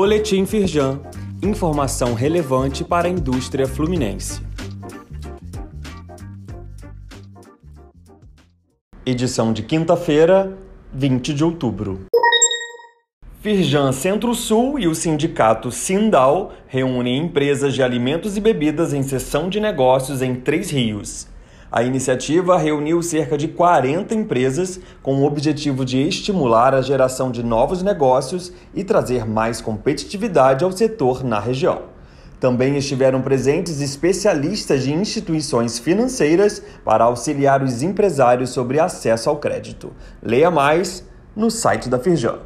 Boletim Firjan. Informação relevante para a indústria fluminense. Edição de quinta-feira, 20 de outubro. Firjan Centro-Sul e o sindicato Sindal reúnem empresas de alimentos e bebidas em sessão de negócios em Três Rios. A iniciativa reuniu cerca de 40 empresas com o objetivo de estimular a geração de novos negócios e trazer mais competitividade ao setor na região. Também estiveram presentes especialistas de instituições financeiras para auxiliar os empresários sobre acesso ao crédito. Leia mais no site da Firjan.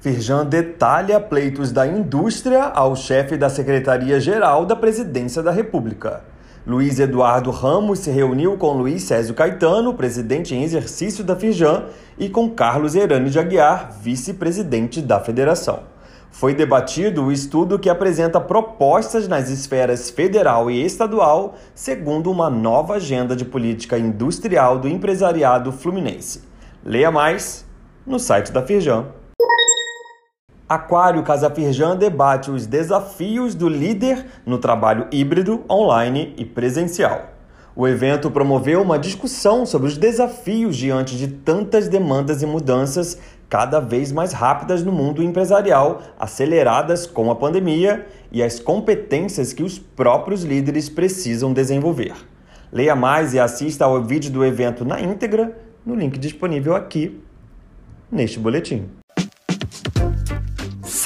Firjan detalha pleitos da indústria ao chefe da Secretaria-Geral da Presidência da República. Luiz Eduardo Ramos se reuniu com Luiz Césio Caetano, presidente em exercício da Fijan, e com Carlos Herani de Aguiar, vice-presidente da federação. Foi debatido o estudo que apresenta propostas nas esferas federal e estadual, segundo uma nova agenda de política industrial do empresariado fluminense. Leia mais no site da Firjan. Aquário Casa Firjan debate os desafios do líder no trabalho híbrido, online e presencial. O evento promoveu uma discussão sobre os desafios diante de tantas demandas e mudanças cada vez mais rápidas no mundo empresarial, aceleradas com a pandemia e as competências que os próprios líderes precisam desenvolver. Leia mais e assista ao vídeo do evento na íntegra no link disponível aqui neste boletim.